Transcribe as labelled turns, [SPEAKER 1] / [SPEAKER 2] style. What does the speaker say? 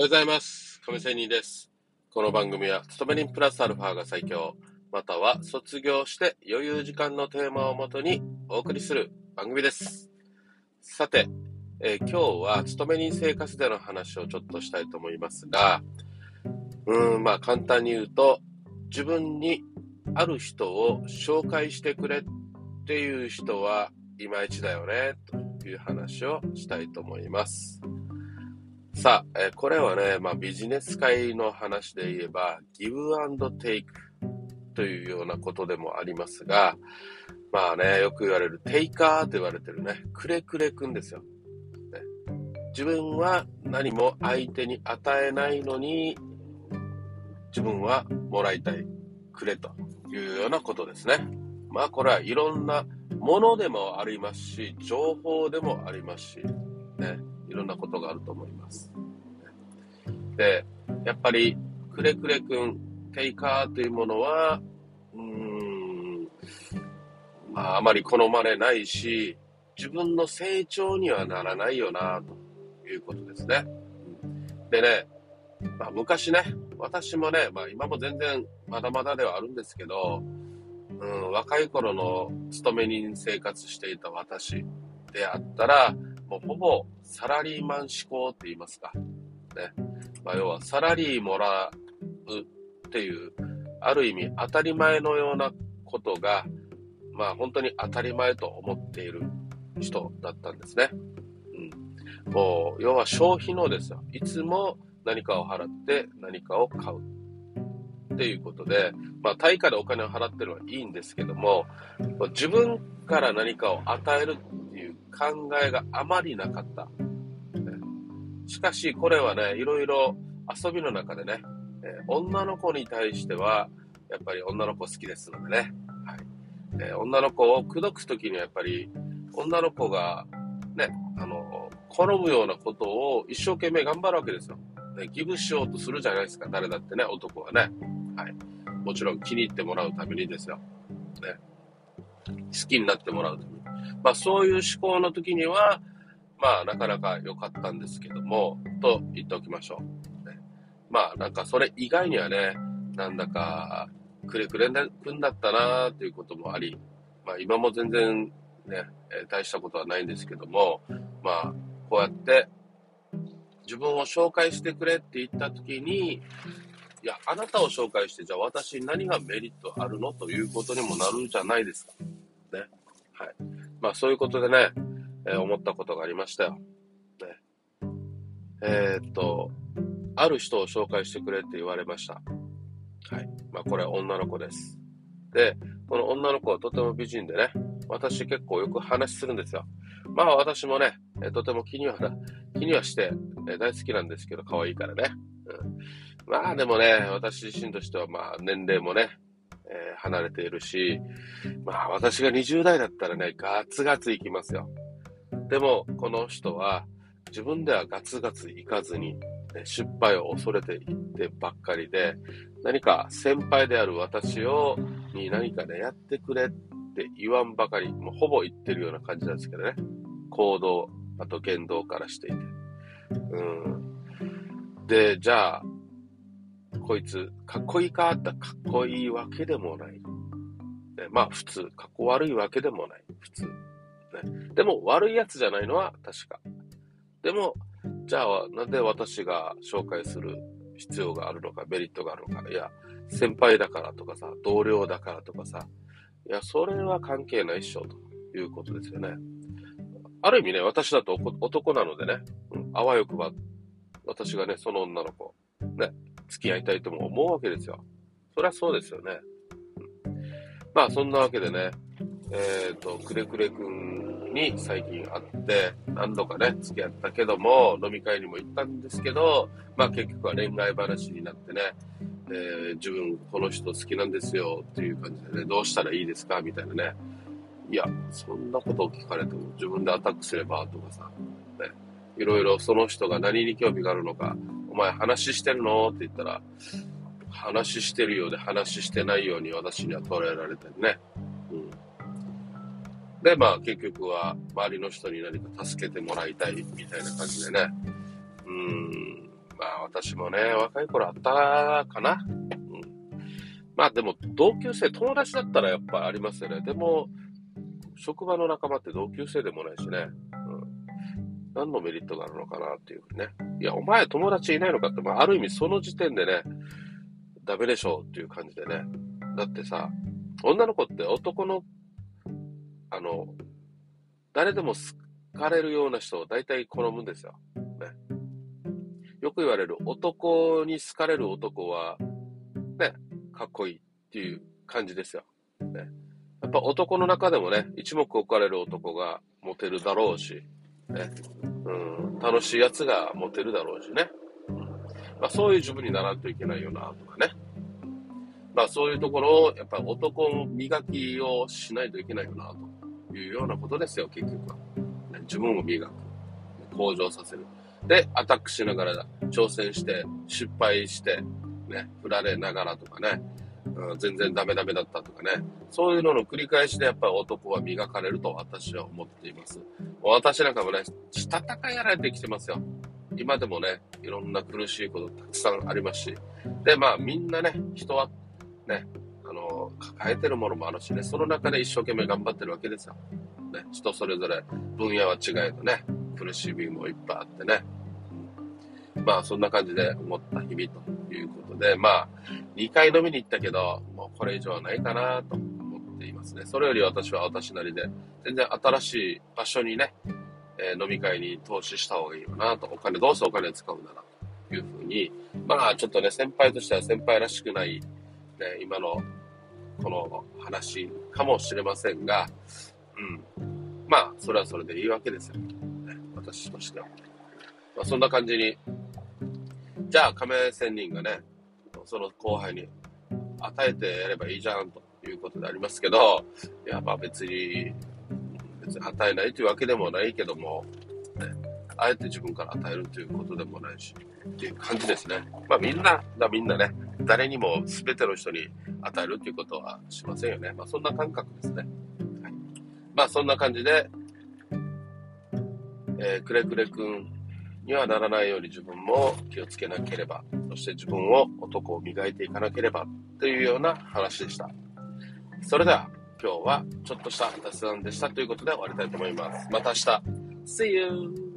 [SPEAKER 1] おはようございます。亀仙人です。この番組は、勤め人プラスアルファが最強、または卒業して余裕時間のテーマをもとにお送りする番組です。さて、えー今日は勤め人生活での話をちょっとしたいと思いますが、うん、まあ簡単に言うと、自分にある人を紹介してくれっていう人はいまいちだよね、という話をしたいと思います。さあ、えこれはね、まあ、ビジネス界の話で言えば、ギブアンドテイクというようなことでもありますが、まあね、よく言われるテイカーと言われてるね、くれくれくんですよ。ね、自分は何も相手に与えないのに、自分はもらいたい、くれというようなことですね。まあこれはいろんなものでもありますし、情報でもありますし、ね、いろんなことがあると思います。で、やっぱり、くれくれくん、テイカーというものは、うーん、まあ、あまり好まれないし、自分の成長にはならないよな、ということですね。でね、まあ、昔ね、私もね、まあ、今も全然まだまだではあるんですけど、うん、若い頃の勤め人生活していた私であったら、もうほぼサラリーマン志向って言いますか。ね。まあ、要はサラリーもらうっていう、ある意味当たり前のようなことが、まあ本当に当たり前と思っている人だったんですね。うん。もう、要は消費のですよ。いつも何かを払って何かを買う。っていうことで、まあ対価でお金を払ってるのはいいんですけども、自分から何かを与える考えがあまりなかった。しかし、これはね、いろいろ遊びの中でね、え女の子に対しては、やっぱり女の子好きですのでね、はいえ女の子を口説くときにはやっぱり、女の子がね、あの、好むようなことを一生懸命頑張るわけですよ。ね、ギブしようとするじゃないですか、誰だってね、男はね。はい。もちろん気に入ってもらうためにですよ。ね。好きになってもらうために。まあそういう思考の時には、まあなかなか良かったんですけども、と言っておきましょう。ね、まあなんかそれ以外にはね、なんだかくれくれくんだったなということもあり、まあ今も全然ね、え大したことはないんですけども、まあこうやって自分を紹介してくれって言った時に、いや、あなたを紹介して、じゃあ私に何がメリットあるの？ということにもなるじゃないですか。ね。はい。まあそういうことでね、えー思ったことがありましたよ。ね。えーっと、ある人を紹介してくれって言われました。はい。まあこれは女の子です。で、この女の子はとても美人でね、私結構よく話するんですよ。まあ私もね、えーとても気にはな、気にはして、えー大好きなんですけど、可愛いからね。うん。まあでもね、私自身としてはまあ年齢もね、えー離れているし、まあ私が20代だったらね、ガツガツいきますよ。でも、この人は自分ではガツガツいかずに、ね失敗を恐れていってばっかりで、何か先輩である私を、に何かね、やってくれって言わんばかり、もうほぼ言ってるような感じなんですけどね。行動、あと言動からしていて。うん。で、じゃあ、こいつ、かっこいいかってかっこいいわけでもない。ね、まあ普通、かっこ悪いわけでもない。普通。ね、でも悪いやつじゃないのは確か。でも、じゃあなんで私が紹介する必要があるのか、メリットがあるのか。いや、先輩だからとかさ、同僚だからとかさ。いや、それは関係ないっしょ、ということですよね。ある意味ね、私だと男なのでね、うん、あわよくば、私がね、その女の子、ね、付き合いたいとも思うわけですよ。そりゃそうですよね。うんまあ、そんなわけでね、えっ、と、くれくれくんに最近会って、何度かね、付き合ったけども、飲み会にも行ったんですけど、まあ結局は恋愛話になってね、えー自分この人好きなんですよっていう感じでね、どうしたらいいですかみたいなね。いや、そんなことを聞かれても自分でアタックすればとかさ、ね、いろいろその人が何に興味があるのか、お前話してるの？って言ったら、話してるようで話してないように私には捉えられてるね。うん。で、まあ結局は周りの人に何か助けてもらいたいみたいな感じでね。うん。まあ私もね、若い頃あったかな。うん。まあでも同級生、友達だったらやっぱありますよね。でも、職場の仲間って同級生でもないしね。何のメリットがあるのかなっていうふうにね。いや、お前友達いないのかって、まあある意味その時点でね、ダメでしょうっていう感じでね。だってさ、女の子って男の、あの、誰でも好かれるような人を大体好むんですよ。ね。よく言われる男に好かれる男は、ね、かっこいいっていう感じですよ。ね。やっぱ男の中でもね、一目置かれる男がモテるだろうし、ね。うん、楽しいやつがモテるだろうしね。うん、まあそういう自分にならんといけないよな、とかね。まあそういうところを、やっぱり男磨きをしないといけないよな、というようなことですよ、結局は。ね、自分を磨く。向上させる。で、アタックしながら挑戦して、失敗して、ね、振られながらとかね、うん、全然ダメダメだったとかね、そういうのの繰り返しでやっぱり男は磨かれると私は思っています。私なんかもね、したたかやられてきてますよ。今でもね、いろんな苦しいことたくさんありますし。で、まあみんなね、人はね、あの、抱えてるものもあるしね、その中で一生懸命頑張ってるわけですよ。ね、人それぞれ分野は違えどね、苦しみもいっぱいあってね。まあそんな感じで思った日々ということで、まあ2回飲みに行ったけど、もうこれ以上はないかなと思っていますね。それより私は私なりで、全然新しい場所にね、えー、飲み会に投資した方がいいよなと、お金、どうせお金使うならというふうに、まあちょっとね、先輩としては先輩らしくないね、今のこの話かもしれませんが、うん。まあ、それはそれでいいわけですよ。ね、私としては。まあ、そんな感じに、じゃあ、亀仙人がね、その後輩に与えてやればいいじゃんということでありますけど、いや、まあ別に、別に与えないというわけでもないけども、ね、あえて自分から与えるということでもないし、っていう感じですね。まあみんながみんなね、誰にも全ての人に与えるっていうことはしませんよね。まあそんな感覚ですね。はい、まあそんな感じで、えー、くれくれくんにはならないように自分も気をつけなければ、そして自分を男を磨いていかなければというような話でした。それでは今日はちょっとした雑談でしたということで終わりたいと思います。また明日 !See you!